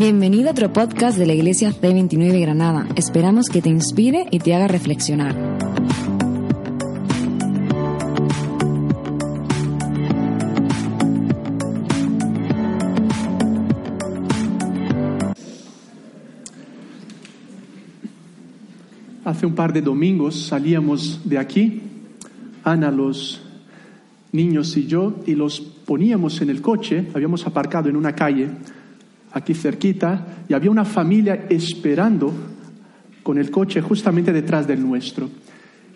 Bienvenido a otro podcast de la Iglesia C29 Granada. Esperamos que te inspire y te haga reflexionar. Hace un par de domingos salíamos de aquí, Ana, los niños y yo, y los poníamos en el coche, habíamos aparcado en una calle aquí cerquita, y había una familia esperando con el coche justamente detrás del nuestro.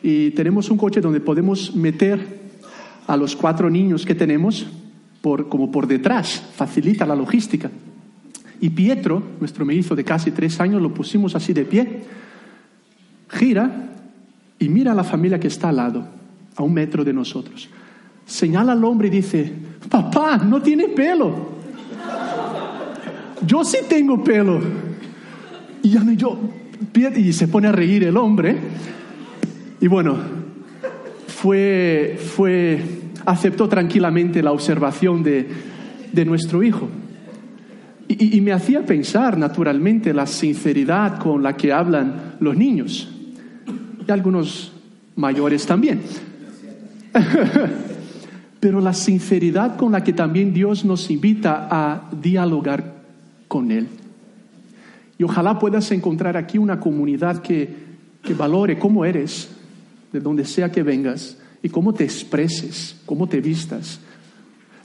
Y tenemos un coche donde podemos meter a los cuatro niños que tenemos por, como por detrás, facilita la logística. Y Pietro, nuestro mellizo de casi tres años, lo pusimos así de pie, gira y mira a la familia que está al lado, a un metro de nosotros. Señala al hombre y dice, papá, no tiene pelo. Yo sí tengo pelo. Y yo, y se pone a reír el hombre. Y bueno, fue, fue, aceptó tranquilamente la observación de, de nuestro hijo. Y, y, me hacía pensar naturalmente la sinceridad con la que hablan los niños. Y algunos mayores también. Pero la sinceridad con la que también Dios nos invita a dialogar con Él. Y ojalá puedas encontrar aquí una comunidad que, valore cómo eres, de donde sea que vengas, y cómo te expreses, cómo te vistas.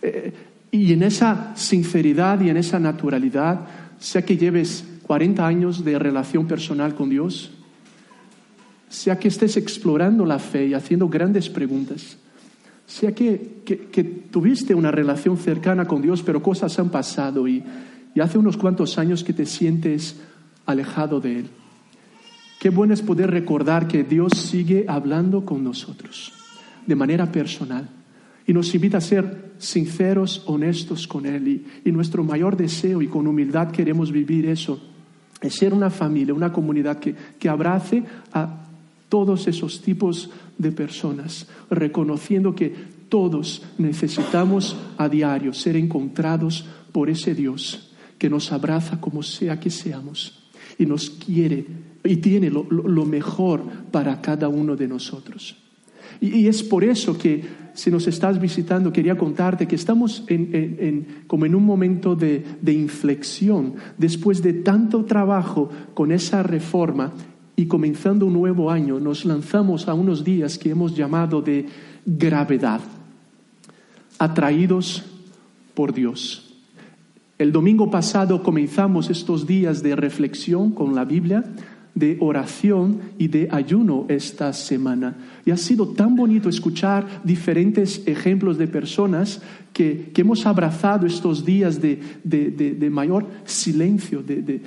Eh, y en esa sinceridad y en esa naturalidad, sea que lleves 40 años de relación personal con Dios, sea que estés explorando la fe y haciendo grandes preguntas, sea que tuviste una relación cercana con Dios, pero cosas han pasado y, y hace unos cuantos años que te sientes alejado de Él. Qué bueno es poder recordar que Dios sigue hablando con nosotros de manera personal y nos invita a ser sinceros, honestos con Él. Y, nuestro mayor deseo y con humildad queremos vivir eso, es ser una familia, una comunidad que, que abrace a todos esos tipos de personas, reconociendo que todos necesitamos a diario ser encontrados por ese Dios que nos abraza como sea que seamos y nos quiere y tiene lo, lo mejor para cada uno de nosotros. Y, es por eso que si nos estás visitando, quería contarte que estamos en, en, en, como en un momento de, de inflexión, después de tanto trabajo con esa reforma y comenzando un nuevo año, nos lanzamos a unos días que hemos llamado de gravedad, atraídos por Dios. El domingo pasado comenzamos estos días de reflexión con la Biblia, de oración y de ayuno esta semana. Y ha sido tan bonito escuchar diferentes ejemplos de personas que, que hemos abrazado estos días de, de, de, de mayor silencio, de,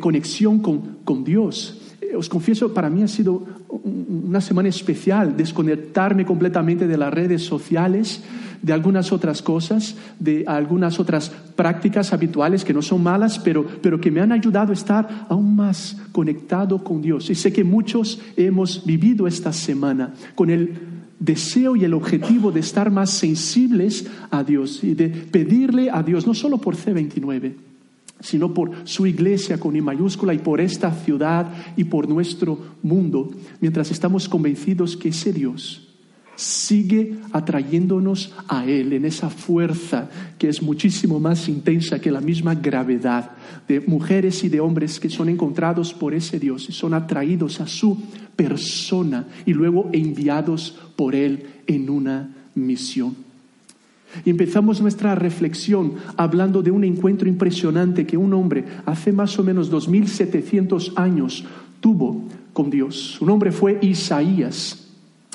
conexión con, con Dios. Os confieso, para mí ha sido una semana especial desconectarme completamente de las redes sociales de algunas otras cosas, de algunas otras prácticas habituales que no son malas, pero, pero que me han ayudado a estar aún más conectado con Dios. Y sé que muchos hemos vivido esta semana con el deseo y el objetivo de estar más sensibles a Dios y de pedirle a Dios, no solo por C29, sino por su iglesia con I mayúscula y por esta ciudad y por nuestro mundo, mientras estamos convencidos que ese Dios sigue atrayéndonos a Él en esa fuerza que es muchísimo más intensa que la misma gravedad de mujeres y de hombres que son encontrados por ese Dios y son atraídos a su persona y luego enviados por Él en una misión. Y empezamos nuestra reflexión hablando de un encuentro impresionante que un hombre hace más o menos 2700 años tuvo con Dios. Su nombre fue Isaías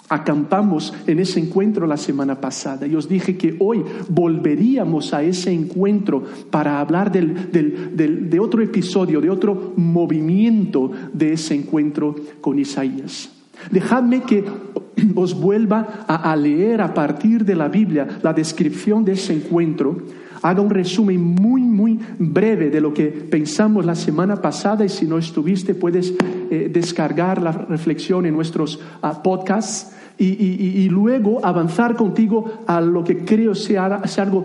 acampamos en ese encuentro la semana pasada y os dije que hoy volveríamos a ese encuentro para hablar de otro episodio, de otro movimiento de ese encuentro con Isaías. Dejadme que os vuelva a, leer a partir de la Biblia la descripción de ese encuentro haga un resumen muy, muy breve de lo que pensamos la semana pasada y si no estuviste puedes eh, descargar la reflexión en nuestros uh, podcasts y, luego avanzar contigo a lo que creo sea, sea algo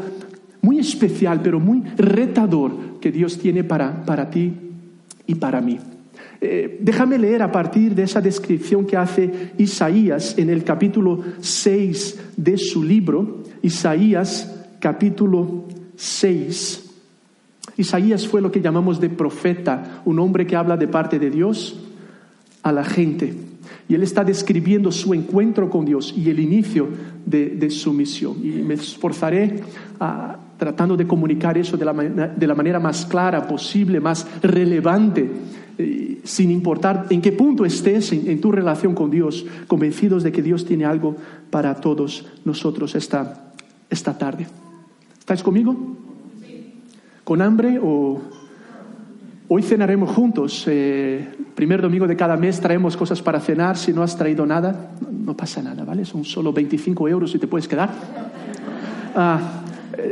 muy especial, pero muy retador que Dios tiene para, para ti y para mí. Eh, déjame leer a partir de esa descripción que hace Isaías en el capítulo 6 de su libro, Isaías capítulo 6. Isaías fue lo que llamamos de profeta, un hombre que habla de parte de Dios a la gente. Y él está describiendo su encuentro con Dios y el inicio de, su misión. Y me esforzaré a, tratando de comunicar eso de la, de la manera más clara posible, más relevante, eh, sin importar en qué punto estés en, en, tu relación con Dios, convencidos de que Dios tiene algo para todos nosotros esta, esta tarde. ¿Estáis conmigo? ¿Con hambre o Hoy cenaremos juntos. Eh, primer domingo de cada mes traemos cosas para cenar. Si no has traído nada, no pasa nada, ¿vale? Son solo 25 euros y te puedes quedar. Ah,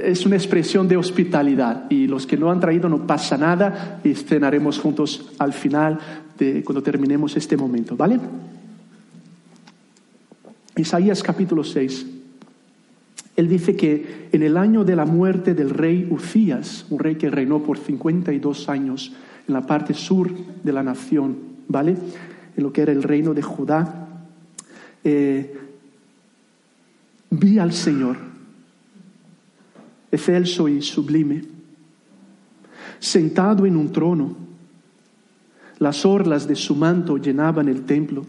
es una expresión de hospitalidad y los que no han traído no pasa nada y cenaremos juntos al final de cuando terminemos este momento, ¿vale? Isaías capítulo 6. Él dice que en el año de la muerte del rey Ucías, un rey que reinó por 52 años en la parte sur de la nación, ¿vale? En lo que era el reino de Judá, eh, vi al Señor, excelso y sublime, sentado en un trono. Las orlas de su manto llenaban el templo.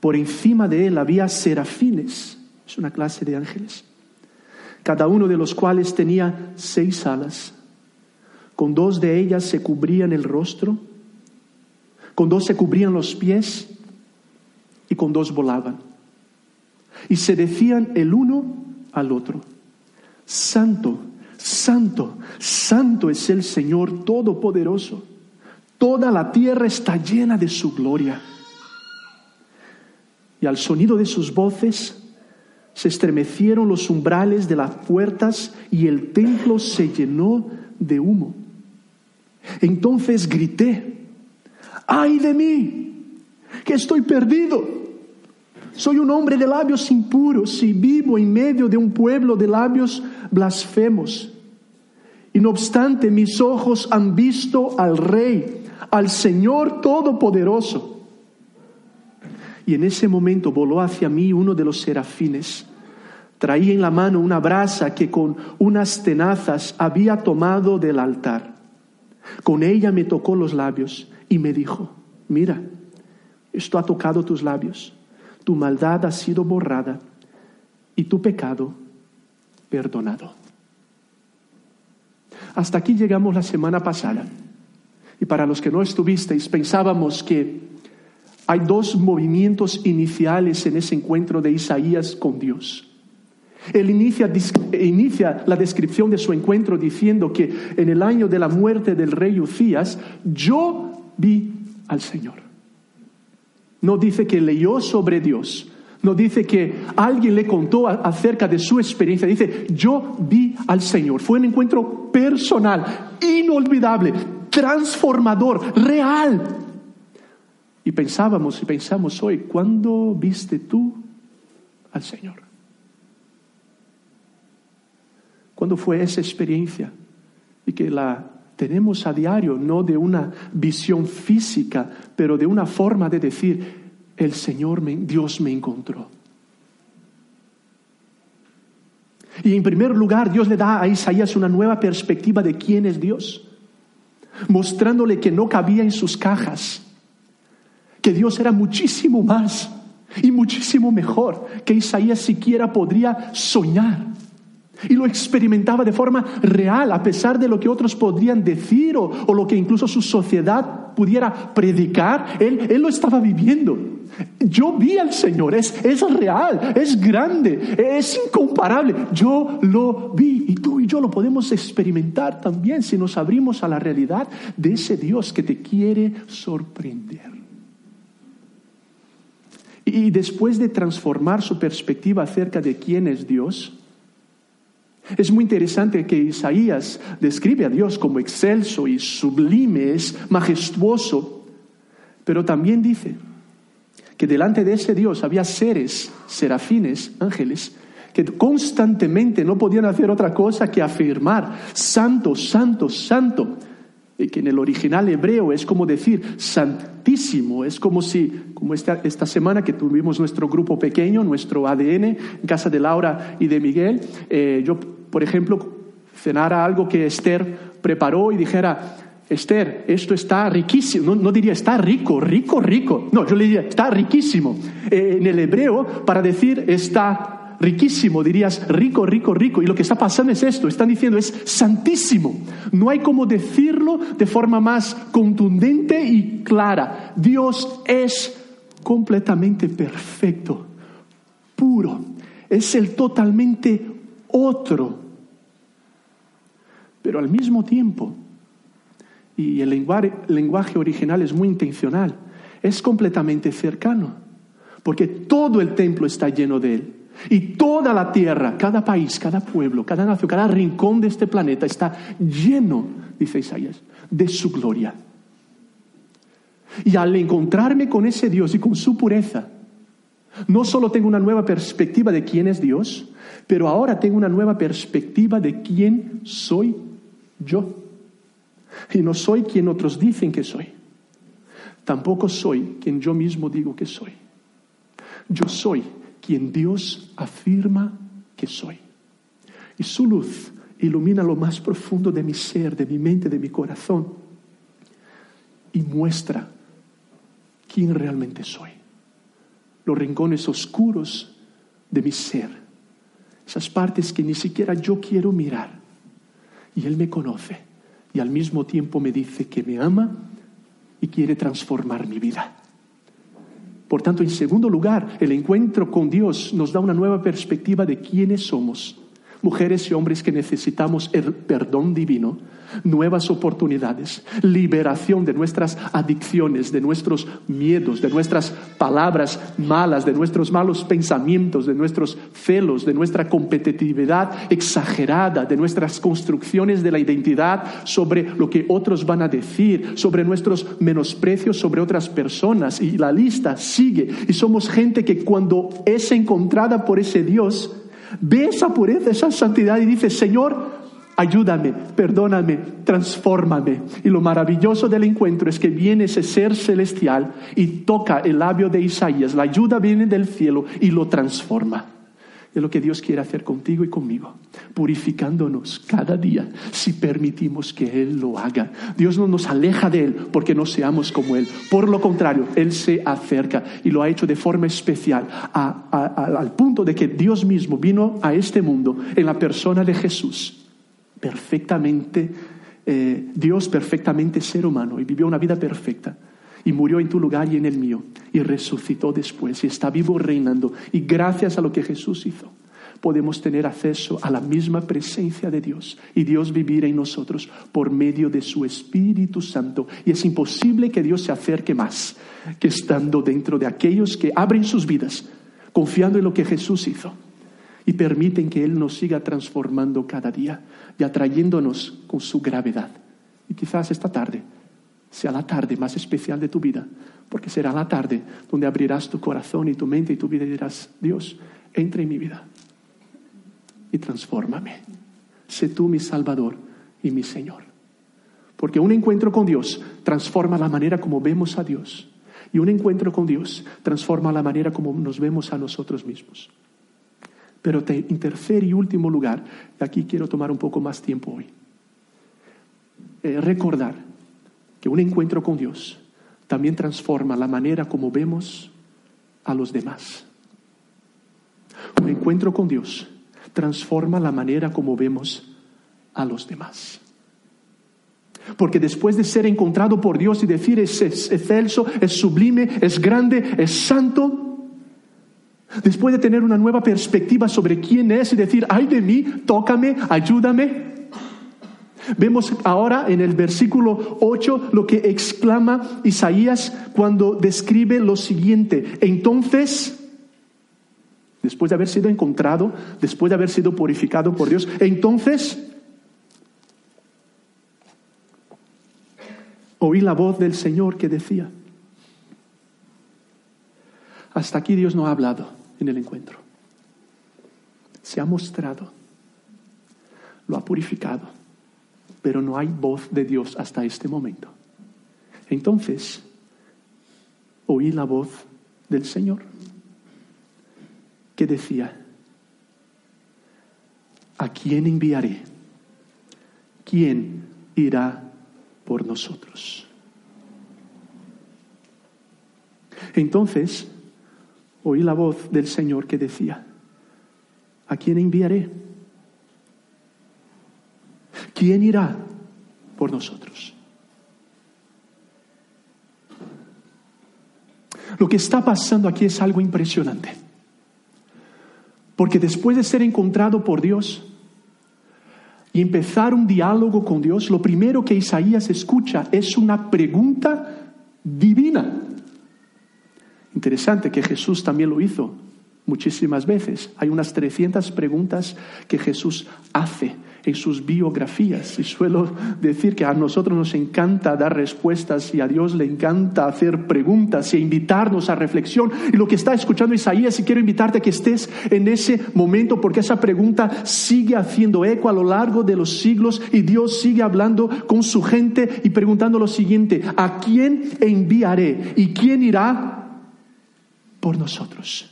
Por encima de él había serafines es una clase de ángeles, cada uno de los cuales tenía seis alas. Con dos de ellas se cubrían el rostro, con dos se cubrían los pies y con dos volaban. Y se decían el uno al otro, Santo, Santo, Santo es el Señor Todopoderoso. Toda la tierra está llena de su gloria. Y al sonido de sus voces se estremecieron los umbrales de las puertas y el templo se llenó de humo. Entonces grité, ay de mí, que estoy perdido. Soy un hombre de labios impuros y vivo en medio de un pueblo de labios blasfemos. Y no obstante, mis ojos han visto al Rey, al Señor Todopoderoso. En ese momento voló hacia mí uno de los serafines. Traía en la mano una brasa que con unas tenazas había tomado del altar. Con ella me tocó los labios y me dijo, mira, esto ha tocado tus labios, tu maldad ha sido borrada y tu pecado perdonado. Hasta aquí llegamos la semana pasada. Y para los que no estuvisteis, pensábamos que hay dos movimientos iniciales en ese encuentro de Isaías con Dios. Él inicia, la descripción de su encuentro diciendo que en el año de la muerte del rey Ucías, yo vi al Señor. No dice que leyó sobre Dios, no dice que alguien le contó acerca de su experiencia, dice, yo vi al Señor. Fue un encuentro personal, inolvidable, transformador, real. Y pensábamos y pensamos hoy, ¿cuándo viste tú al Señor? ¿Cuándo fue esa experiencia? Y que la tenemos a diario, no de una visión física, pero de una forma de decir, el Señor, Dios me encontró. Y en primer lugar, Dios le da a Isaías una nueva perspectiva de quién es Dios, mostrándole que no cabía en sus cajas que Dios era muchísimo más y muchísimo mejor que Isaías siquiera podría soñar. Y lo experimentaba de forma real, a pesar de lo que otros podrían decir o, lo que incluso su sociedad pudiera predicar, él, él, lo estaba viviendo. Yo vi al Señor, es, es real, es grande, es incomparable. Yo lo vi y tú y yo lo podemos experimentar también si nos abrimos a la realidad de ese Dios que te quiere sorprender. Y después de transformar su perspectiva acerca de quién es Dios, es muy interesante que Isaías describe a Dios como excelso y sublime, es majestuoso, pero también dice que delante de ese Dios había seres, serafines, ángeles, que constantemente no podían hacer otra cosa que afirmar, santo, santo, santo. Que en el original hebreo es como decir santísimo, es como si, como esta, esta semana que tuvimos nuestro grupo pequeño, nuestro ADN, en casa de Laura y de Miguel, eh, yo, por ejemplo, cenara algo que Esther preparó y dijera, Esther, esto está riquísimo. No, diría está rico, rico, rico. No, yo le diría está riquísimo. Eh, en el hebreo, para decir está riquísimo, dirías rico, rico, rico. Y lo que está pasando es esto, están diciendo es santísimo. No hay como decirlo de forma más contundente y clara. Dios es completamente perfecto, puro. Es el totalmente otro. Pero al mismo tiempo, y el lenguaje, original es muy intencional, es completamente cercano, porque todo el templo está lleno de él. Y toda la tierra, cada país, cada pueblo, cada nación, cada rincón de este planeta está lleno, dice Isaías, de su gloria. Y al encontrarme con ese Dios y con su pureza, no solo tengo una nueva perspectiva de quién es Dios, pero ahora tengo una nueva perspectiva de quién soy yo. Y no soy quien otros dicen que soy. Tampoco soy quien yo mismo digo que soy. Yo soy quien Dios afirma que soy. Y su luz ilumina lo más profundo de mi ser, de mi mente, de mi corazón. Y muestra quién realmente soy. Los rincones oscuros de mi ser. Esas partes que ni siquiera yo quiero mirar. Y Él me conoce y al mismo tiempo me dice que me ama y quiere transformar mi vida. Por tanto, en segundo lugar, el encuentro con Dios nos da una nueva perspectiva de quiénes somos mujeres y hombres que necesitamos el perdón divino, nuevas oportunidades, liberación de nuestras adicciones, de nuestros miedos, de nuestras palabras malas, de nuestros malos pensamientos, de nuestros celos, de nuestra competitividad exagerada, de nuestras construcciones de la identidad sobre lo que otros van a decir, sobre nuestros menosprecios sobre otras personas. Y la lista sigue. Y somos gente que cuando es encontrada por ese Dios, Ve esa pureza, esa santidad y dice, Señor, ayúdame, perdóname, transfórmame. Y lo maravilloso del encuentro es que viene ese ser celestial y toca el labio de Isaías. La ayuda viene del cielo y lo transforma. Es lo que Dios quiere hacer contigo y conmigo, purificándonos cada día si permitimos que Él lo haga. Dios no nos aleja de Él porque no seamos como Él. Por lo contrario, Él se acerca y lo ha hecho de forma especial al punto de que Dios mismo vino a este mundo en la persona de Jesús, perfectamente eh, Dios, perfectamente ser humano y vivió una vida perfecta y murió en tu lugar y en el mío y resucitó después y está vivo reinando. Y gracias a lo que Jesús hizo, podemos tener acceso a la misma presencia de Dios y Dios vivir en nosotros por medio de su Espíritu Santo. Y es imposible que Dios se acerque más que estando dentro de aquellos que abren sus vidas, confiando en lo que Jesús hizo y permiten que Él nos siga transformando cada día y atrayéndonos con su gravedad. Y quizás esta tarde sea la tarde más especial de tu vida, porque será la tarde donde abrirás tu corazón y tu mente y tu vida y dirás, Dios, entra en mi vida y transfórmame. Sé tú mi Salvador y mi Señor. Porque un encuentro con Dios transforma la manera como vemos a Dios. Y un encuentro con Dios transforma la manera como nos vemos a nosotros mismos. Pero en tercer y último lugar, y aquí quiero tomar un poco más tiempo hoy, eh, recordar que un encuentro con Dios también transforma la manera como vemos a los demás. Un encuentro con Dios transforma la manera como vemos a los demás. Porque después de ser encontrado por Dios y decir es, excelso, es sublime, es grande, es santo, después de tener una nueva perspectiva sobre quién es y decir, ay de mí, tócame, ayúdame, Vemos ahora en el versículo 8 lo que exclama Isaías cuando describe lo siguiente. Entonces, después de haber sido encontrado, después de haber sido purificado por Dios, entonces oí la voz del Señor que decía, hasta aquí Dios no ha hablado en el encuentro. se ha mostrado, lo ha purificado, pero no hay voz de Dios hasta este momento. Entonces, oí la voz del Señor que decía, ¿a quién enviaré? ¿Quién irá por nosotros? Entonces oí la voz del Señor que decía, ¿a quién enviaré? ¿Quién irá por nosotros? Lo que está pasando aquí es algo impresionante. Porque después de ser encontrado por Dios y empezar un diálogo con Dios, lo primero que Isaías escucha es una pregunta divina. Interesante que Jesús también lo hizo muchísimas veces. Hay unas 300 preguntas que Jesús hace en sus biografías. Y suelo decir que a nosotros nos encanta dar respuestas y a Dios le encanta hacer preguntas y invitarnos a reflexión. Y lo que está escuchando Isaías, y quiero invitarte a que estés en ese momento, porque esa pregunta sigue haciendo eco a lo largo de los siglos y Dios sigue hablando con su gente y preguntando lo siguiente, ¿a quién enviaré? ¿Y quién irá por nosotros?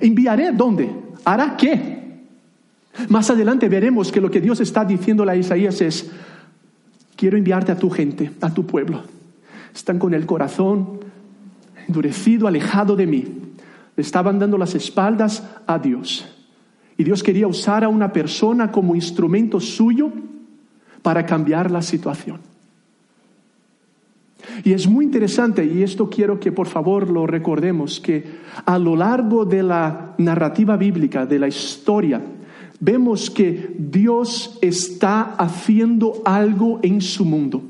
¿Enviaré dónde? ¿Hará qué? Más adelante veremos que lo que Dios está diciendo a Isaías es, quiero enviarte a tu gente, a tu pueblo. Están con el corazón endurecido, alejado de mí. Le estaban dando las espaldas a Dios. Y Dios quería usar a una persona como instrumento suyo para cambiar la situación. Y es muy interesante, y esto quiero que por favor lo recordemos, que a lo largo de la narrativa bíblica, de la historia, vemos que Dios está haciendo algo en su mundo.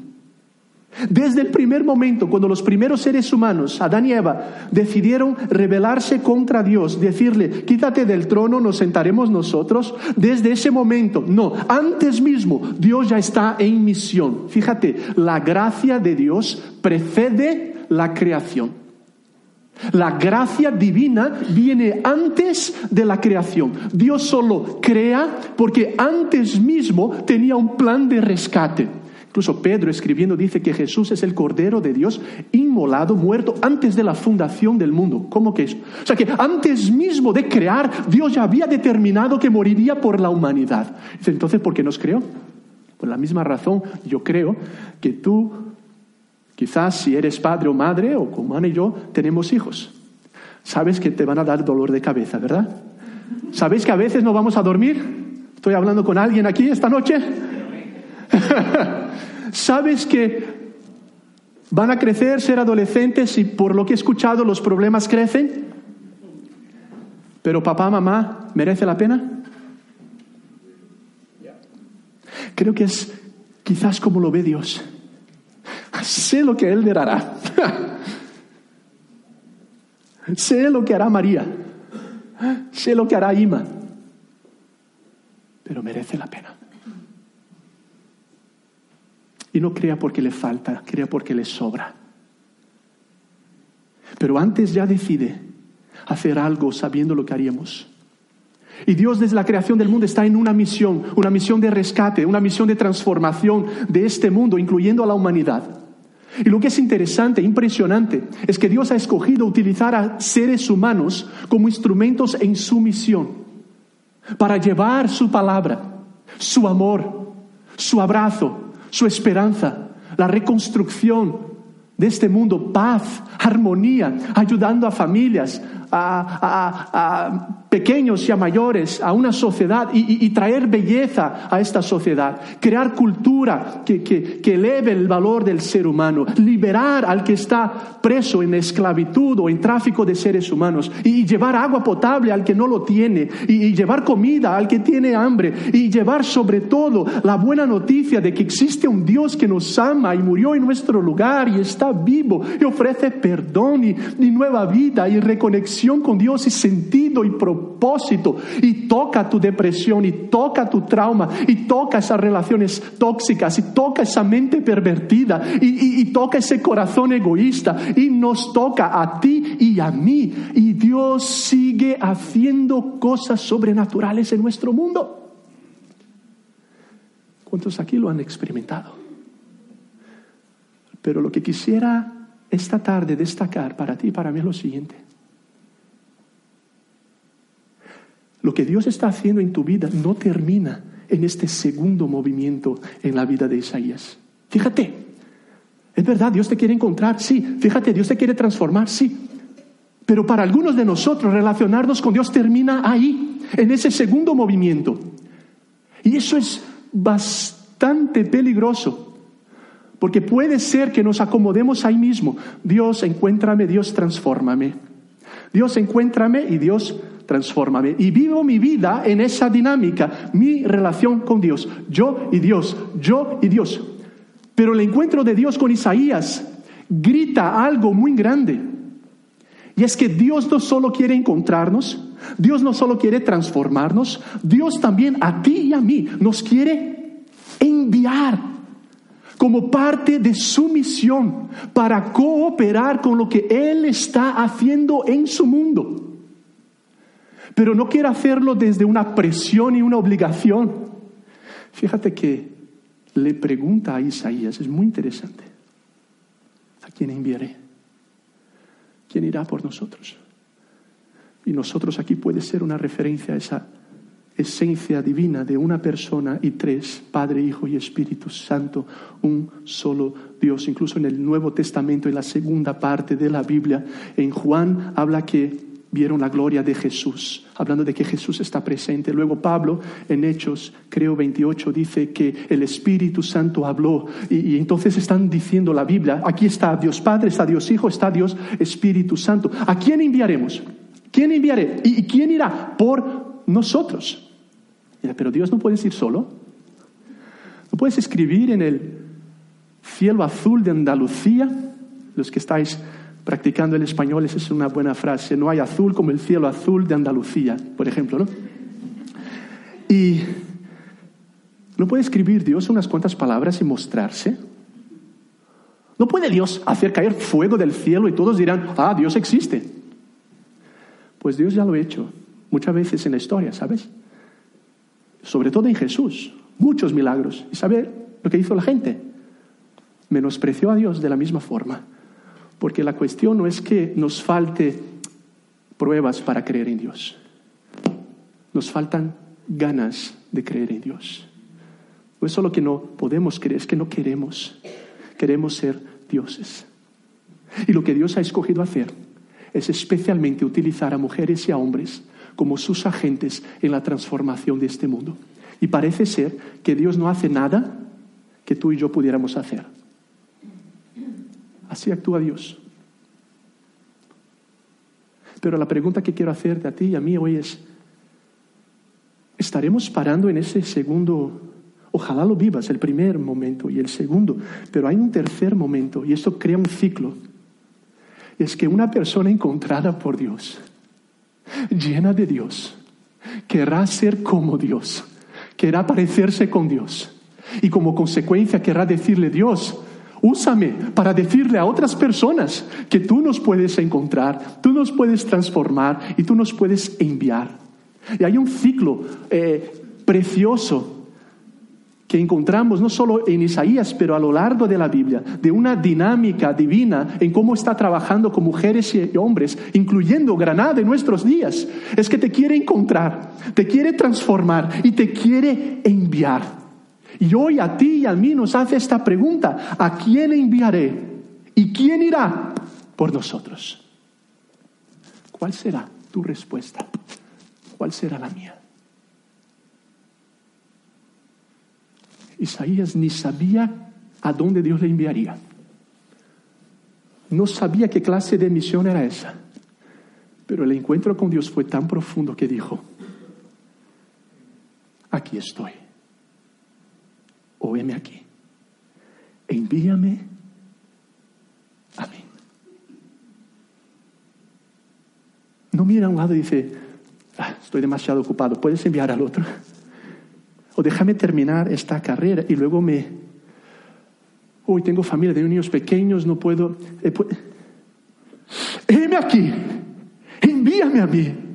Desde el primer momento, cuando los primeros seres humanos, Adán y Eva, decidieron rebelarse contra Dios, decirle, quítate del trono, nos sentaremos nosotros, desde ese momento, no, antes mismo, Dios ya está en misión. Fíjate, la gracia de Dios precede la creación. La gracia divina viene antes de la creación. Dios solo crea porque antes mismo tenía un plan de rescate. Incluso Pedro escribiendo dice que Jesús es el Cordero de Dios inmolado, muerto antes de la fundación del mundo. ¿Cómo que eso? O sea que antes mismo de crear, Dios ya había determinado que moriría por la humanidad. Entonces, ¿por qué nos creó? Por la misma razón, yo creo que tú Quizás si eres padre o madre, o como Ana y yo, tenemos hijos. Sabes que te van a dar dolor de cabeza, ¿verdad? ¿Sabéis que a veces no vamos a dormir? Estoy hablando con alguien aquí esta noche. ¿Sabes que van a crecer, ser adolescentes y por lo que he escuchado los problemas crecen? Pero papá, mamá, ¿merece la pena? Creo que es quizás como lo ve Dios. Sé lo que Él le sé lo que hará María. Sé lo que hará Ima. Pero merece la pena. Y no crea porque le falta, crea porque le sobra. Pero antes ya decide hacer algo sabiendo lo que haríamos. Y Dios desde la creación del mundo está en una misión, una misión de rescate, una misión de transformación de este mundo, incluyendo a la humanidad. Y lo que es interesante, impresionante, es que Dios ha escogido utilizar a seres humanos como instrumentos en su misión, para llevar su palabra, su amor, su abrazo, su esperanza, la reconstrucción de este mundo, paz, armonía, ayudando a familias, a, pequeños y a mayores, a una sociedad y, traer belleza a esta sociedad, crear cultura que, que, eleve el valor del ser humano, liberar al que está preso en esclavitud o en tráfico de seres humanos y, llevar agua potable al que no lo tiene y, llevar comida al que tiene hambre y llevar sobre todo la buena noticia de que existe un Dios que nos ama y murió en nuestro lugar y está vivo y ofrece perdón y nueva vida y reconexión con Dios y sentido y propósito. Y toca tu depresión y toca tu trauma y toca esas relaciones tóxicas y toca esa mente pervertida y, y toca ese corazón egoísta y nos toca a ti y a mí. Y Dios sigue haciendo cosas sobrenaturales en nuestro mundo. ¿Cuántos aquí lo han experimentado? Pero lo que quisiera esta tarde destacar para ti y para mí es lo siguiente. Lo que Dios está haciendo en tu vida no termina en este segundo movimiento en la vida de Isaías. Fíjate, es verdad, Dios te quiere encontrar, sí. Fíjate, Dios te quiere transformar, sí. Pero para algunos de nosotros relacionarnos con Dios termina ahí, en ese segundo movimiento. Y eso es bastante peligroso. Porque puede ser que nos acomodemos ahí mismo. Dios, encuéntrame, Dios, transfórmame. Dios, encuéntrame y Dios, transfórmame. Y vivo mi vida en esa dinámica, mi relación con Dios. Yo y Dios, yo y Dios. Pero el encuentro de Dios con Isaías grita algo muy grande. Y es que Dios no solo quiere encontrarnos, Dios no solo quiere transformarnos, Dios también a ti y a mí nos quiere enviar como parte de su misión para cooperar con lo que Él está haciendo en su mundo. Pero no quiere hacerlo desde una presión y una obligación. Fíjate que le pregunta a Isaías, es muy interesante, ¿a quién enviaré? ¿Quién irá por nosotros? Y nosotros aquí puede ser una referencia a esa esencia divina de una persona y tres, Padre, Hijo y Espíritu Santo, un solo Dios. Incluso en el Nuevo Testamento, en la segunda parte de la Biblia, en Juan habla que vieron la gloria de Jesús, hablando de que Jesús está presente. Luego Pablo en Hechos, creo 28, dice que el Espíritu Santo habló y, entonces están diciendo la Biblia, aquí está Dios Padre, está Dios Hijo, está Dios Espíritu Santo. ¿A quién enviaremos? ¿Quién enviaré? ¿Y quién irá? Por nosotros. Pero Dios no puedes ir solo. No puedes escribir en el cielo azul de Andalucía. Los que estáis practicando el español, esa es una buena frase. No hay azul como el cielo azul de Andalucía, por ejemplo, ¿no? Y no puede escribir Dios unas cuantas palabras y mostrarse. No puede Dios hacer caer fuego del cielo y todos dirán, ah, Dios existe. Pues Dios ya lo ha hecho muchas veces en la historia, ¿sabes? sobre todo en Jesús, muchos milagros. ¿Y sabe lo que hizo la gente? Menospreció a Dios de la misma forma. Porque la cuestión no es que nos falte pruebas para creer en Dios. Nos faltan ganas de creer en Dios. No es solo que no podemos creer, es que no queremos. Queremos ser dioses. Y lo que Dios ha escogido hacer es especialmente utilizar a mujeres y a hombres como sus agentes en la transformación de este mundo. Y parece ser que Dios no hace nada que tú y yo pudiéramos hacer. Así actúa Dios. Pero la pregunta que quiero hacerte a ti y a mí hoy es, ¿estaremos parando en ese segundo? Ojalá lo vivas, el primer momento y el segundo, pero hay un tercer momento y esto crea un ciclo. Es que una persona encontrada por Dios llena de Dios, querrá ser como Dios, querrá parecerse con Dios. Y como consecuencia querrá decirle, Dios, úsame para decirle a otras personas que tú nos puedes encontrar, tú nos puedes transformar y tú nos puedes enviar. Y hay un ciclo eh, precioso que encontramos no solo en Isaías, pero a lo largo de la Biblia, de una dinámica divina en cómo está trabajando con mujeres y hombres, incluyendo Granada en nuestros días, es que te quiere encontrar, te quiere transformar y te quiere enviar. Y hoy a ti y a mí nos hace esta pregunta, ¿a quién enviaré? ¿Y quién irá por nosotros? ¿Cuál será tu respuesta? ¿Cuál será la mía? Isaías ni sabía a dónde Dios le enviaría. No sabía qué clase de misión era esa. Pero el encuentro con Dios fue tan profundo que dijo, aquí estoy. Óyeme aquí. Envíame a mí. mira a un lado y dice, ah, estoy demasiado ocupado, ¿puedes enviar al otro? O déjame terminar esta carrera y luego me... Hoy tengo familia, tengo niños pequeños, no puedo... Eh, aquí, envíame a mí.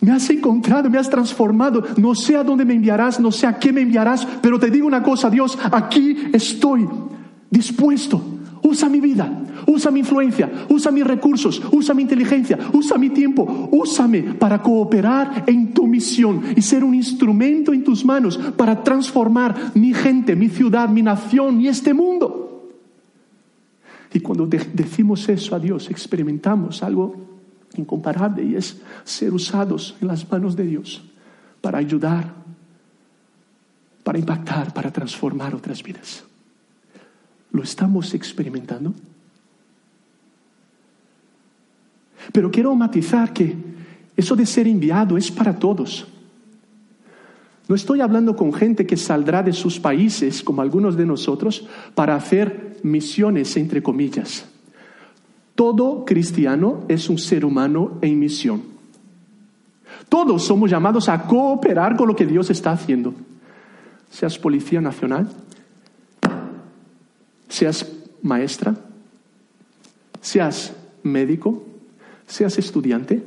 Me has encontrado, me has transformado. No sé a dónde me enviarás, no sé a qué me enviarás, pero te digo una cosa, Dios, aquí estoy dispuesto. Usa mi vida, usa mi influencia, usa mis recursos, usa mi inteligencia, usa mi tiempo, úsame para cooperar en tu misión y ser un instrumento en tus manos para transformar mi gente, mi ciudad, mi nación y este mundo. Y cuando decimos eso a Dios, experimentamos algo incomparable y es ser usados en las manos de Dios para ayudar, para impactar, para transformar otras vidas. ¿Lo estamos experimentando? Pero quiero matizar que eso de ser enviado es para todos. No estoy hablando con gente que saldrá de sus países, como algunos de nosotros, para hacer misiones, entre comillas. Todo cristiano es un ser humano en misión. Todos somos llamados a cooperar con lo que Dios está haciendo. Seas policía nacional, seas maestra, seas médico, seas estudiante,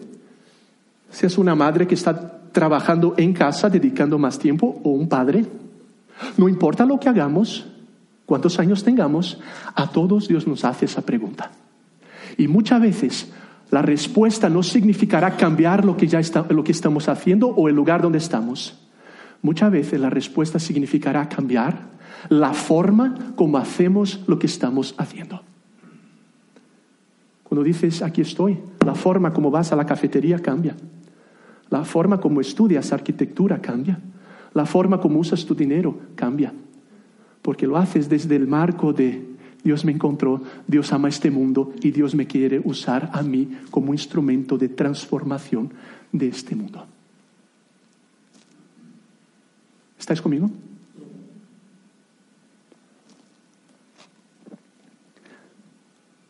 seas una madre que está trabajando en casa, dedicando más tiempo, o un padre. No importa lo que hagamos, cuántos años tengamos, a todos Dios nos hace esa pregunta. Y muchas veces la respuesta no significará cambiar lo que ya lo que estamos haciendo o el lugar donde estamos. Muchas veces la respuesta significará cambiar la forma como hacemos lo que estamos haciendo. Cuando dices aquí estoy, la forma como vas a la cafetería cambia. La forma como estudias arquitectura cambia. La forma como usas tu dinero cambia. Porque lo haces desde el marco de Dios me encontró, Dios ama este mundo y Dios me quiere usar a mí como instrumento de transformación de este mundo. ¿Estáis conmigo?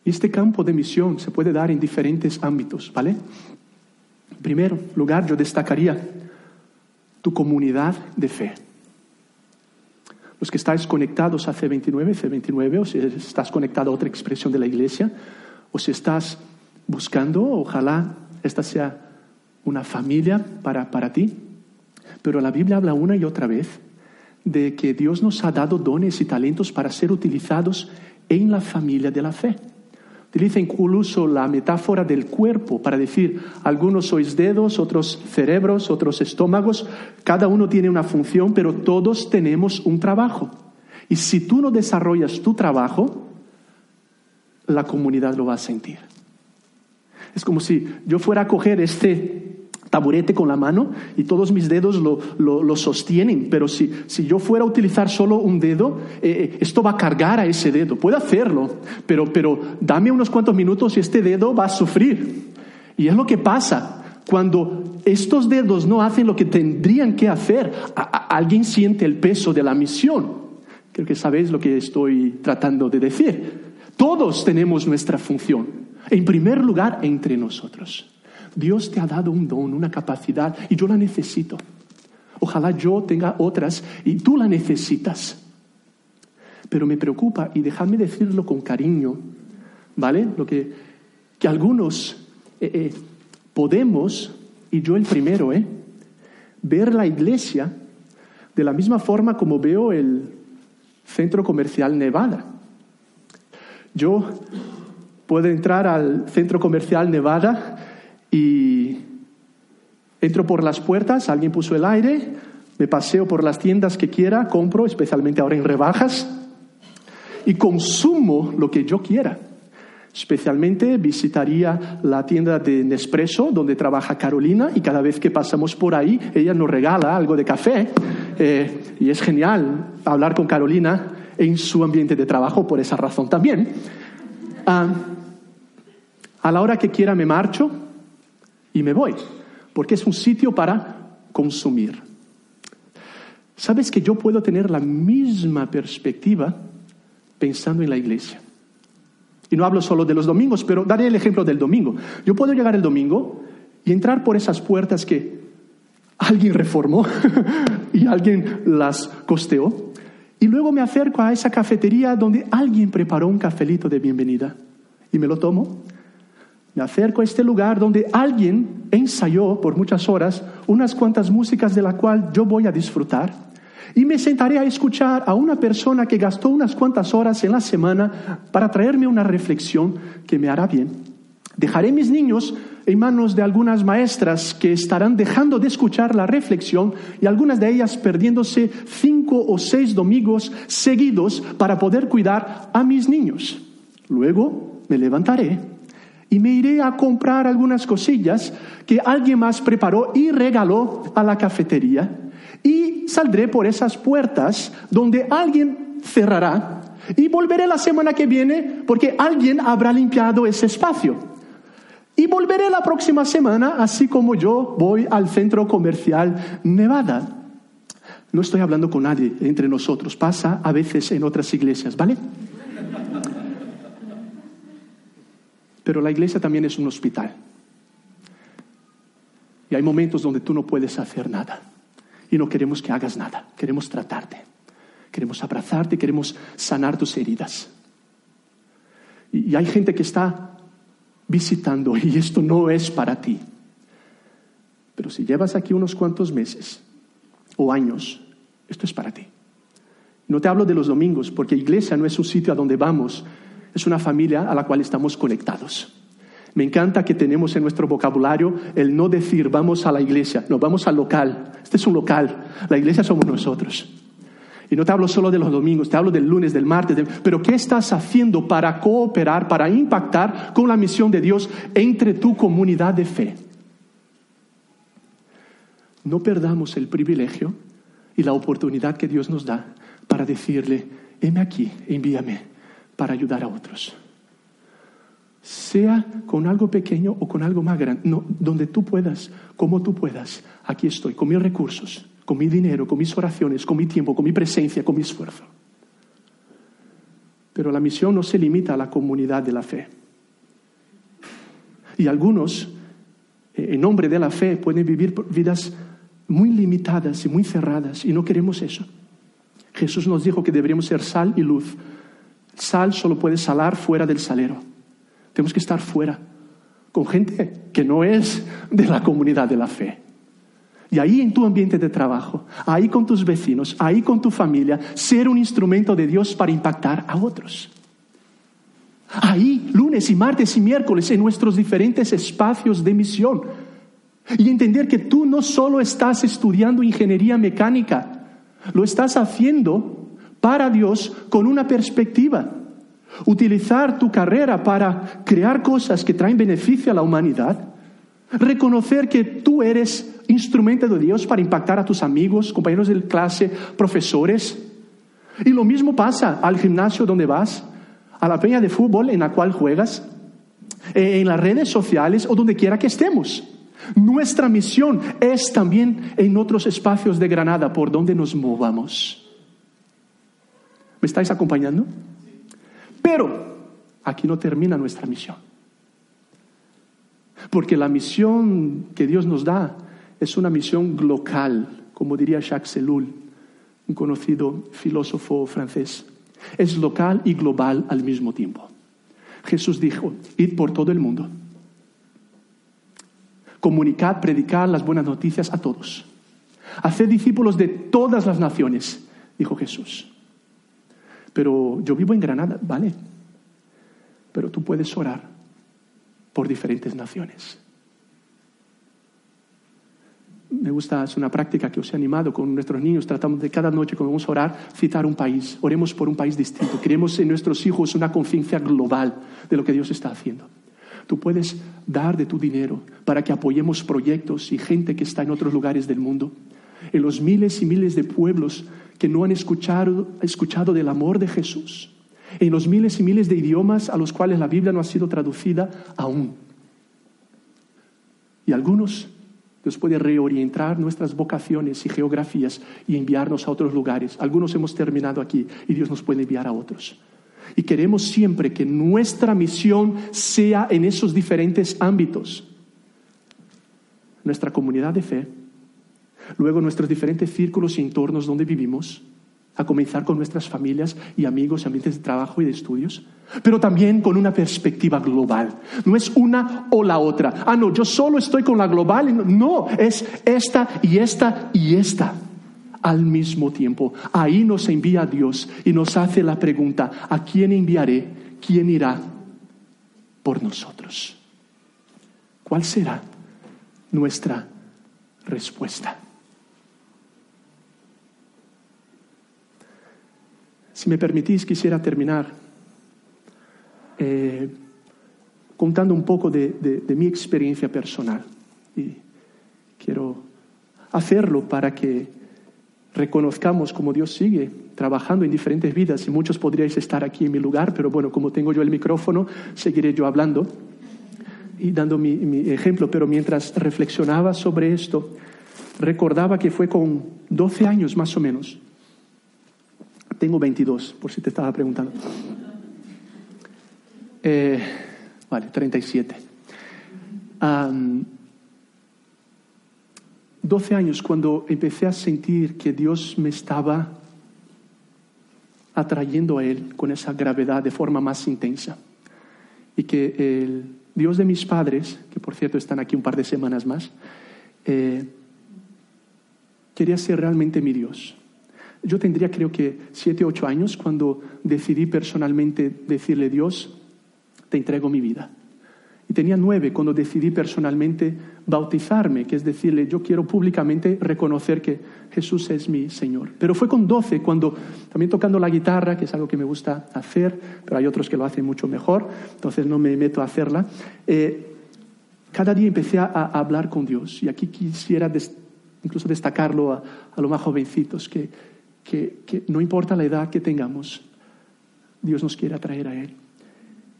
Este campo de misión se puede dar en diferentes ámbitos, ¿vale? En primer lugar, yo destacaría tu comunidad de fe los que estáis conectados a C29, C29, o si estás conectado a otra expresión de la iglesia, o si estás buscando, ojalá esta sea una familia para, para ti. Pero la Biblia habla una y otra vez de que Dios nos ha dado dones y talentos para ser utilizados en la familia de la fe. Utiliza incluso la metáfora del cuerpo para decir, algunos sois dedos, otros cerebros, otros estómagos, cada uno tiene una función, pero todos tenemos un trabajo. Y si tú no desarrollas tu trabajo, la comunidad lo va a sentir. Es como si yo fuera a coger este taburete con la mano y todos mis dedos lo, sostienen, pero si, yo fuera a utilizar solo un dedo, eh, eh, esto va a cargar a ese dedo. Puedo hacerlo, pero, pero dame unos cuantos minutos y este dedo va a sufrir. Y es lo que pasa. Cuando estos dedos no hacen lo que tendrían que hacer, alguien siente el peso de la misión. Creo que sabéis lo que estoy tratando de decir. Todos tenemos nuestra función. En primer lugar, entre nosotros. Dios te ha dado un don, una capacidad, y yo la necesito. Ojalá yo tenga otras y tú la necesitas. Pero me preocupa, y dejadme decirlo con cariño, ¿vale? Lo que, que algunos eh, eh, podemos, y yo el primero, ¿eh? ver la iglesia de la misma forma como veo el centro comercial Nevada. Yo puedo entrar al centro comercial Nevada y entro por las puertas, alguien puso el aire, me paseo por las tiendas que quiera, compro, especialmente ahora en rebajas, y consumo lo que yo quiera. Especialmente visitaría la tienda de Nespresso, donde trabaja Carolina, y cada vez que pasamos por ahí, ella nos regala algo de café. Eh, y es genial hablar con Carolina en su ambiente de trabajo por esa razón también. Ah, a la hora que quiera me marcho, y me voy, porque es un sitio para consumir. Sabes que yo puedo tener la misma perspectiva pensando en la iglesia. Y no hablo solo de los domingos, pero daré el ejemplo del domingo. Yo puedo llegar el domingo y entrar por esas puertas que alguien reformó y alguien las costeó. Y luego me acerco a esa cafetería donde alguien preparó un cafelito de bienvenida y me lo tomo. Me acerco a este lugar donde alguien ensayó por muchas horas unas cuantas músicas de la cual yo voy a disfrutar. Y me sentaré a escuchar a una persona que gastó unas cuantas horas en la semana para traerme una reflexión que me hará bien. Dejaré mis niños en manos de algunas maestras que estarán dejando de escuchar la reflexión y algunas de ellas perdiéndose cinco o seis domingos seguidos para poder cuidar a mis niños. Luego me levantaré y me iré a comprar algunas cosillas que alguien más preparó y regaló a la cafetería y saldré por esas puertas donde alguien cerrará y volveré la semana que viene porque alguien habrá limpiado ese espacio. Y volveré la próxima semana, así como yo voy al centro comercial Nevada. No estoy hablando con nadie entre nosotros, pasa a veces en otras iglesias, ¿vale? Pero la iglesia también es un hospital. Y hay momentos donde tú no puedes hacer nada. Y no queremos que hagas nada, queremos tratarte. Queremos abrazarte, queremos sanar tus heridas. Y, hay gente que está visitando y esto no es para ti. Pero si llevas aquí unos cuantos meses o años, esto es para ti. No te hablo de los domingos, porque iglesia no es un sitio a donde vamos, es una familia a la cual estamos conectados. Me encanta que tenemos en nuestro vocabulario el no decir vamos a la iglesia, no, vamos al local. Este es un local, la iglesia somos nosotros. Y no te hablo solo de los domingos, te hablo del lunes, del martes, pero ¿qué estás haciendo para cooperar, para impactar con la misión de Dios entre tu comunidad de fe? No perdamos el privilegio y la oportunidad que Dios nos da para decirle, heme aquí, envíame para ayudar a otros. Sea con algo pequeño o con algo más grande, donde tú puedas, como tú puedas, aquí estoy, con mis recursos con mi dinero, con mis oraciones, con mi tiempo, con mi presencia, con mi esfuerzo. Pero la misión no se limita a la comunidad de la fe. Y algunos, eh, en nombre de la fe, pueden vivir vidas muy limitadas y muy cerradas, y no queremos eso. Jesús nos dijo que deberíamos ser sal y luz. Sal solo puede salar fuera del salero. Tenemos que estar fuera, con gente que no es de la comunidad de la fe. Y ahí en tu ambiente de trabajo, ahí con tus vecinos, ahí con tu familia, ser un instrumento de Dios para impactar a otros. Ahí, lunes y martes y miércoles, en nuestros diferentes espacios de misión. Y entender que tú no solo estás estudiando ingeniería mecánica, lo estás haciendo para Dios con una perspectiva. Utilizar tu carrera para crear cosas que traen beneficio a la humanidad. Reconocer que tú eres instrumento de Dios para impactar a tus amigos, compañeros de clase, profesores. Y lo mismo pasa al gimnasio donde vas, a la peña de fútbol en la cual juegas, eh, en las redes sociales o donde quiera que estemos. Nuestra misión es también en otros espacios de Granada por donde nos movamos. ¿Me estáis acompañando? Pero aquí no termina nuestra misión. Porque la misión que Dios nos da es una misión local, como diría Jacques Ellul, un conocido filósofo francés. Es local y global al mismo tiempo. Jesús dijo, id por todo el mundo. Comunicad, predicad las buenas noticias a todos. Haced discípulos de todas las naciones, dijo Jesús. Pero yo vivo en Granada, vale. Pero tú puedes orar por diferentes naciones me gusta, es una práctica que os he animado con nuestros niños. Tratamos de cada noche, cuando vamos a orar, citar un país. Oremos por un país distinto. Queremos en nuestros hijos una conciencia global de lo que Dios está haciendo. Tú puedes dar de tu dinero para que apoyemos proyectos y gente que está en otros lugares del mundo. En los miles y miles de pueblos que no han escuchado, del amor de Jesús. En los miles y miles de idiomas a los cuales la Biblia no ha sido traducida aún. Y algunos Dios puede reorientar nuestras vocaciones y geografías y enviarnos a otros lugares. Algunos hemos terminado aquí y Dios nos puede enviar a otros. y queremos siempre que nuestra misión sea en esos diferentes ámbitos. Nuestra comunidad de fe, luego nuestros diferentes círculos y entornos donde vivimos, a comenzar con nuestras familias y amigos, ambientes de trabajo y de estudios, pero también con una perspectiva global. No es una o la otra. Ah, no, yo solo estoy con la global. No, es esta y esta y esta al mismo tiempo. Ahí nos envía Dios y nos hace la pregunta, ¿a quién enviaré? ¿Quién irá por nosotros? ¿Cuál será nuestra respuesta? Si me permitís, quisiera terminar eh, contando un poco de, mi experiencia personal. Y quiero hacerlo para que reconozcamos cómo Dios sigue trabajando en diferentes vidas y muchos podríais estar aquí en mi lugar, pero bueno, como tengo yo el micrófono, seguiré yo hablando y dando mi ejemplo, pero mientras reflexionaba sobre esto, recordaba que fue con 12 años más o menos tengo 22, por si te estaba preguntando. Eh, vale, 37. Um, 12 años cuando empecé a sentir que Dios me estaba atrayendo a Él con esa gravedad de forma más intensa. Y que el Dios de mis padres, que por cierto están aquí un par de semanas más, eh, quería ser realmente mi Dios. Yo tendría creo que siete, ocho años cuando decidí personalmente decirle, Dios, te entrego mi vida. Y tenía nueve cuando decidí personalmente bautizarme, que es decirle, yo quiero públicamente reconocer que Jesús es mi Señor. Pero fue con doce cuando, también tocando la guitarra, que es algo que me gusta hacer, pero hay otros que lo hacen mucho mejor, entonces no me meto a hacerla, eh, cada día empecé a, hablar con Dios. Y aquí quisiera incluso destacarlo a, a los más jovencitos, que que, no importa la edad que tengamos, Dios nos quiere atraer a Él.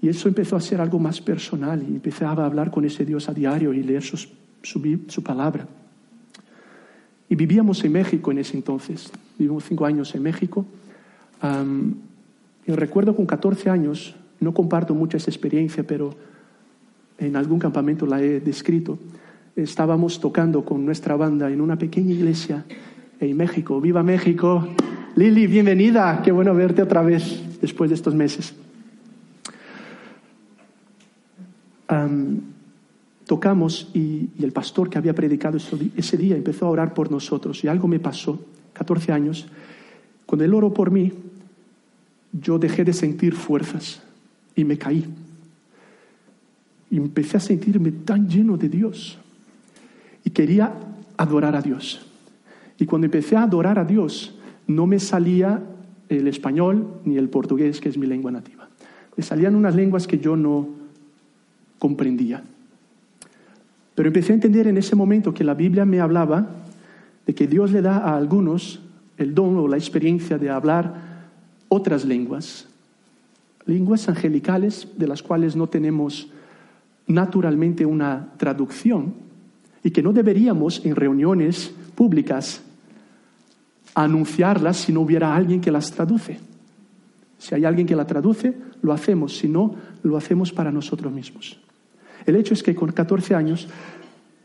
Y eso empezó a ser algo más personal y empecé a hablar con ese Dios a diario y leer su, palabra. Y vivíamos en México en ese entonces, vivimos cinco años en México. y recuerdo con 14 años, no comparto mucha esa experiencia, pero en algún campamento la he descrito. Estábamos tocando con nuestra banda en una pequeña iglesia en México. ¡Viva México! Lili, bienvenida. Qué bueno verte otra vez después de estos meses. tocamos y, el pastor que había predicado ese día empezó a orar por nosotros y algo me pasó, 14 años. Cuando él oró por mí, yo dejé de sentir fuerzas y me caí. Y empecé a sentirme tan lleno de Dios y quería adorar a Dios. Y cuando empecé a adorar a Dios, no me salía el español ni el portugués, que es mi lengua nativa. Me salían unas lenguas que yo no comprendía. Pero empecé a entender en ese momento que la Biblia me hablaba de que Dios le da a algunos el don o la experiencia de hablar otras lenguas, lenguas angelicales de las cuales no tenemos naturalmente una traducción y que no deberíamos en reuniones públicas anunciarlas si no hubiera alguien que las traduce. Si hay alguien que la traduce, lo hacemos, si no, lo hacemos para nosotros mismos. El hecho es que con 14 años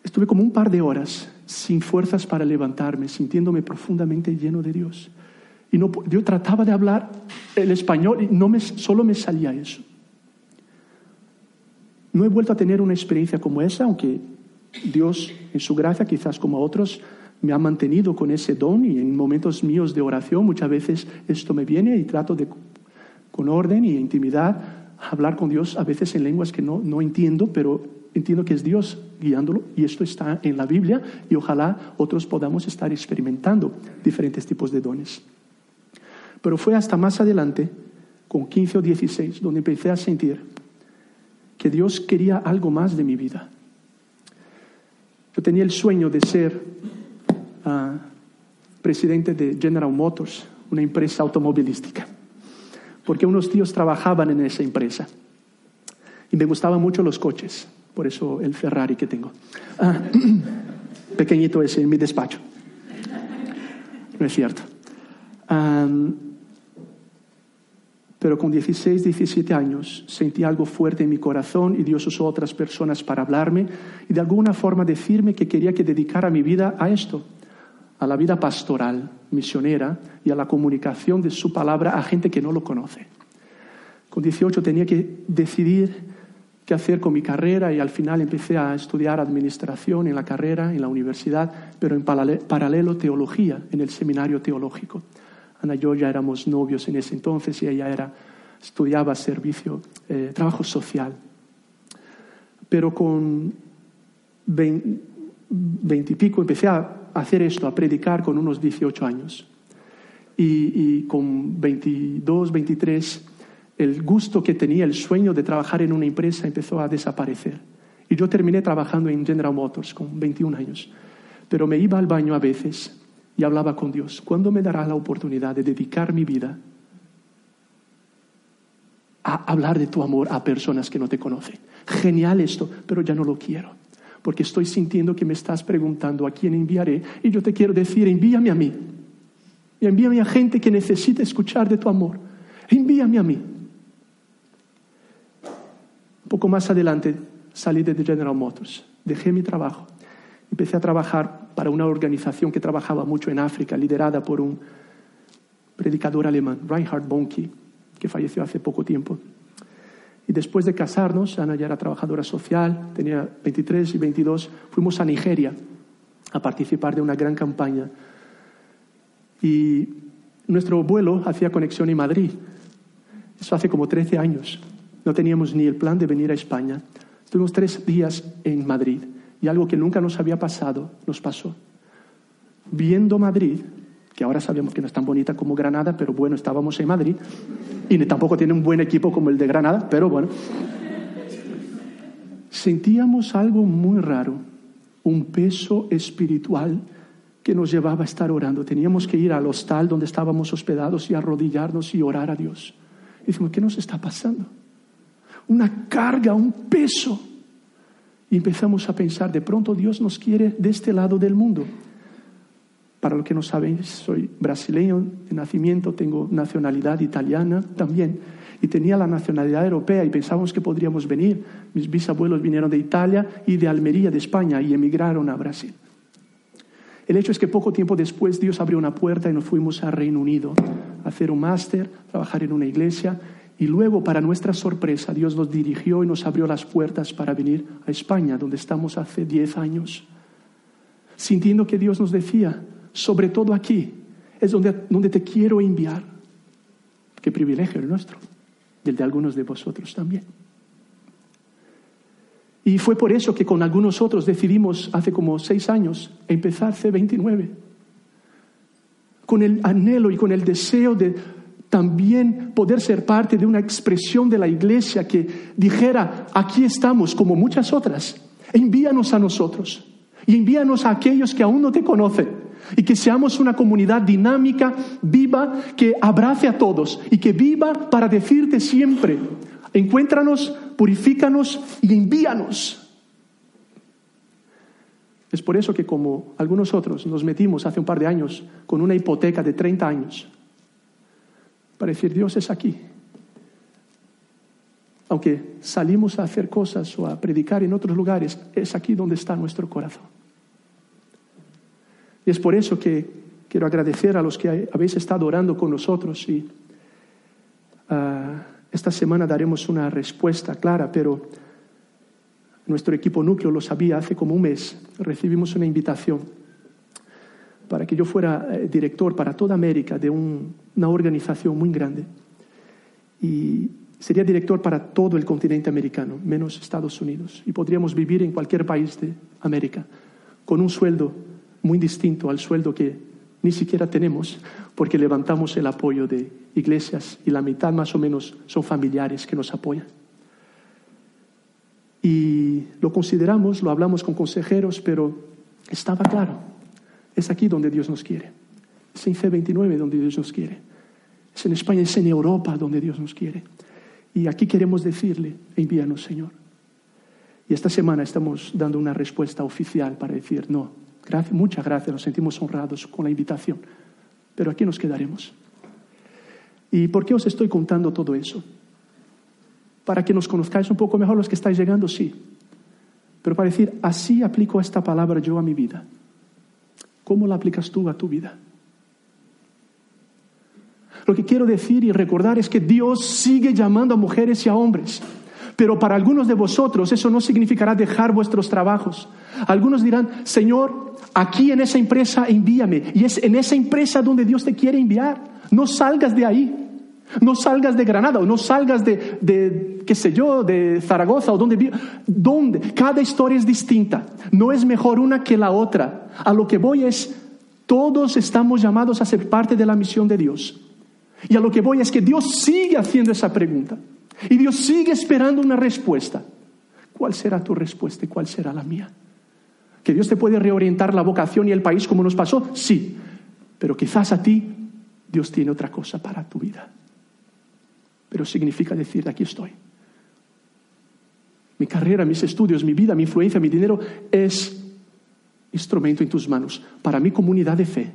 estuve como un par de horas sin fuerzas para levantarme, sintiéndome profundamente lleno de Dios. Y no, yo trataba de hablar el español y no me, solo me salía eso. No he vuelto a tener una experiencia como esa, aunque Dios, en su gracia, quizás como a otros, me ha mantenido con ese don y en momentos míos de oración muchas veces esto me viene y trato de, con orden y intimidad, hablar con Dios a veces en lenguas que no, no entiendo, pero entiendo que es Dios guiándolo y esto está en la Biblia y ojalá otros podamos estar experimentando diferentes tipos de dones. Pero fue hasta más adelante, con 15 o 16, donde empecé a sentir que Dios quería algo más de mi vida. Yo tenía el sueño de ser presidente de General Motors, una empresa automovilística, porque unos tíos trabajaban en esa empresa y me gustaban mucho los coches, por eso el Ferrari que tengo. Ah, pequeñito ese en mi despacho. No es cierto. pero con 16, 17 años sentí algo fuerte en mi corazón y Dios usó otras personas para hablarme y de alguna forma decirme que quería que dedicara mi vida a esto, a la vida pastoral, misionera y a la comunicación de su palabra a gente que no lo conoce. Con 18 tenía que decidir qué hacer con mi carrera y al final empecé a estudiar administración en la carrera, en la universidad, pero en paralelo teología, en el seminario teológico. Ana y yo ya éramos novios en ese entonces y ella era, estudiaba servicio, eh, trabajo social. Pero con veintipico empecé a hacer esto, a predicar con unos 18 años. Y, y con 22, 23, el gusto que tenía, el sueño de trabajar en una empresa empezó a desaparecer. Y yo terminé trabajando en General Motors con 21 años. Pero me iba al baño a veces y hablaba con Dios. ¿Cuándo me dará la oportunidad de dedicar mi vida a hablar de tu amor a personas que no te conocen? Genial esto, pero ya no lo quiero. Porque estoy sintiendo que me estás preguntando a quién enviaré y yo te quiero decir, envíame a mí. Y envíame a gente que necesite escuchar de tu amor. Envíame a mí. Un poco más adelante salí de General Motors. Dejé mi trabajo Empecé a trabajar para una organización que trabajaba mucho en África, liderada por un predicador alemán, Reinhard Bonnke, que falleció hace poco tiempo. Y después de casarnos, Ana ya era trabajadora social, tenía 23 y 22, fuimos a Nigeria a participar de una gran campaña. Y nuestro vuelo hacía conexión en Madrid. Eso hace como 13 años. No teníamos ni el plan de venir a España. Estuvimos tres días en Madrid. Y algo que nunca nos había pasado, nos pasó. Viendo Madrid, que ahora sabemos que no es tan bonita como Granada, pero bueno, estábamos en Madrid, y tampoco tiene un buen equipo como el de Granada, pero bueno, sentíamos algo muy raro, un peso espiritual que nos llevaba a estar orando. Teníamos que ir al hostal donde estábamos hospedados y arrodillarnos y orar a Dios. Y decimos, ¿qué nos está pasando? Una carga, un peso y empezamos a pensar, de pronto Dios nos quiere de este lado del mundo. Para los que no saben, soy brasileño de nacimiento, tengo nacionalidad italiana también, y tenía la nacionalidad europea y pensábamos que podríamos venir. Mis bisabuelos vinieron de Italia y de Almería, de España, y emigraron a Brasil. El hecho es que poco tiempo después Dios abrió una puerta y nos fuimos a Reino Unido a hacer un máster, trabajar en una iglesia y luego, para nuestra sorpresa, Dios nos dirigió y nos abrió las puertas para venir a España, donde estamos hace diez años, sintiendo que Dios nos decía, sobre todo aquí, es donde, donde te quiero enviar. Qué privilegio el nuestro, el de algunos de vosotros también. Y fue por eso que con algunos otros decidimos hace como seis años empezar C29, con el anhelo y con el deseo de también poder ser parte de una expresión de la iglesia que dijera, aquí estamos como muchas otras, envíanos a nosotros y envíanos a aquellos que aún no te conocen y que seamos una comunidad dinámica, viva, que abrace a todos y que viva para decirte siempre, encuéntranos, purifícanos y envíanos. Es por eso que como algunos otros nos metimos hace un par de años con una hipoteca de 30 años para decir, Dios es aquí. Aunque salimos a hacer cosas o a predicar en otros lugares, es aquí donde está nuestro corazón. Y es por eso que quiero agradecer a los que habéis estado orando con nosotros y ah, esta semana daremos una respuesta clara, pero nuestro equipo núcleo lo sabía hace como un mes. Recibimos una invitación para que yo fuera eh, director para toda América de una organización muy grande. Y sería director para todo el continente americano, menos Estados Unidos. Y podríamos vivir en cualquier país de América con un sueldo muy distinto al sueldo que ni siquiera tenemos porque levantamos el apoyo de iglesias y la mitad más o menos son familiares que nos apoyan. Y lo consideramos, lo hablamos con consejeros, pero estaba claro es aquí donde Dios nos quiere. Es en C29 donde Dios nos quiere. Es en España, es en Europa donde Dios nos quiere. Y aquí queremos decirle, envíanos Señor. Y esta semana estamos dando una respuesta oficial para decir, no, muchas gracias, nos sentimos honrados con la invitación, pero aquí nos quedaremos. ¿Y por qué os estoy contando todo eso? Para que nos conozcáis un poco mejor los que estáis llegando, sí. Pero para decir, así aplico esta palabra yo a mi vida. ¿Cómo la aplicas tú a tu vida? Lo que quiero decir y recordar es que Dios sigue llamando a mujeres y a hombres. Pero para algunos de vosotros eso no significará dejar vuestros trabajos. Algunos dirán, Señor, aquí en esa empresa envíame. Y es en esa empresa donde Dios te quiere enviar. No salgas de ahí. No salgas de Granada o no salgas de, qué sé yo, de Zaragoza o donde donde cada historia es distinta. No es mejor una que la otra. A lo que voy es todos estamos llamados a ser parte de la misión de Dios. Y a lo que voy es que Dios sigue haciendo esa pregunta. Y Dios sigue esperando una respuesta. ¿Cuál será tu respuesta y cuál será la mía? ¿Que Dios te puede reorientar la vocación y el país como nos pasó? Sí. Pero quizás a ti Dios tiene otra cosa para tu vida. Pero significa decir, aquí estoy. Mi carrera, mis estudios, mi vida, mi influencia, mi dinero es instrumento en tus manos para mi comunidad de fe,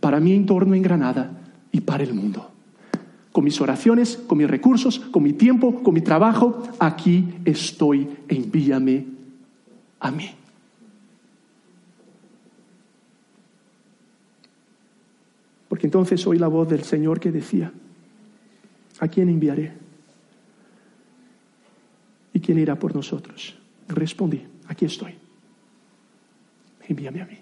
para mi entorno en Granada y para el mundo. Con mis oraciones, con mis recursos, con mi tiempo, con mi trabajo, aquí estoy, envíame a mí. Porque entonces oí la voz del Señor que decía, ¿a quién enviaré? ¿Y quién irá por nosotros? Respondí, aquí estoy. Envíame a mí.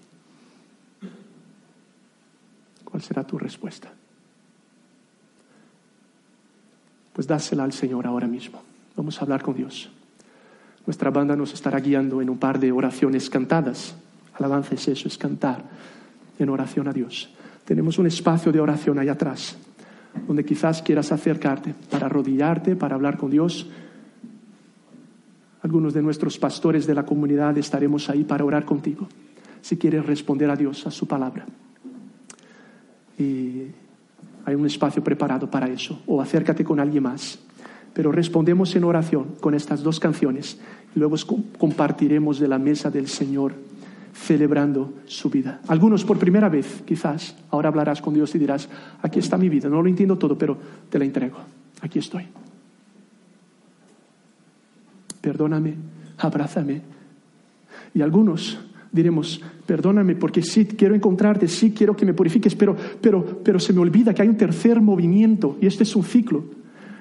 ¿Cuál será tu respuesta? Pues dásela al Señor ahora mismo. Vamos a hablar con Dios. Nuestra banda nos estará guiando en un par de oraciones cantadas. Alabanza es eso, es cantar en oración a Dios. Tenemos un espacio de oración ahí atrás, donde quizás quieras acercarte para arrodillarte, para hablar con Dios. Algunos de nuestros pastores de la comunidad estaremos ahí para orar contigo, si quieres responder a Dios, a su palabra. Y hay un espacio preparado para eso. O acércate con alguien más. Pero respondemos en oración con estas dos canciones y luego compartiremos de la mesa del Señor celebrando su vida. Algunos por primera vez, quizás, ahora hablarás con Dios y dirás, aquí está mi vida, no lo entiendo todo, pero te la entrego, aquí estoy. Perdóname, abrázame. Y algunos diremos, perdóname porque sí quiero encontrarte, sí quiero que me purifiques, pero, pero, pero se me olvida que hay un tercer movimiento y este es un ciclo.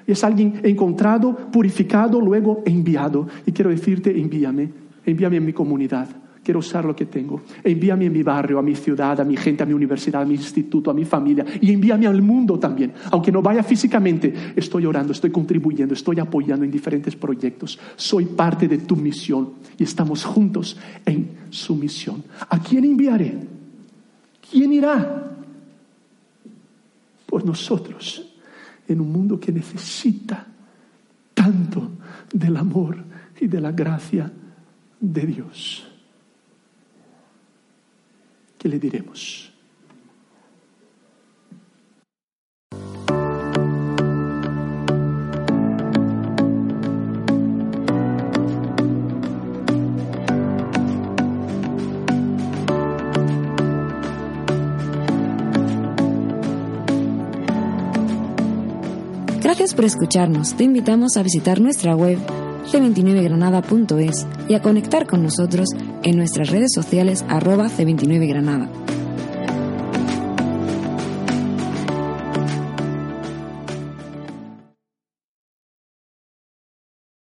Es alguien encontrado, purificado, luego enviado. Y quiero decirte, envíame, envíame en mi comunidad. Quiero usar lo que tengo. Envíame a mi barrio, a mi ciudad, a mi gente, a mi universidad, a mi instituto, a mi familia. Y envíame al mundo también. Aunque no vaya físicamente, estoy orando, estoy contribuyendo, estoy apoyando en diferentes proyectos. Soy parte de tu misión y estamos juntos en su misión. ¿A quién enviaré? ¿Quién irá? Por nosotros, en un mundo que necesita tanto del amor y de la gracia de Dios. ¿Qué le diremos? Gracias por escucharnos. Te invitamos a visitar nuestra web c29granada.es y a conectar con nosotros en nuestras redes sociales arroba C29Granada.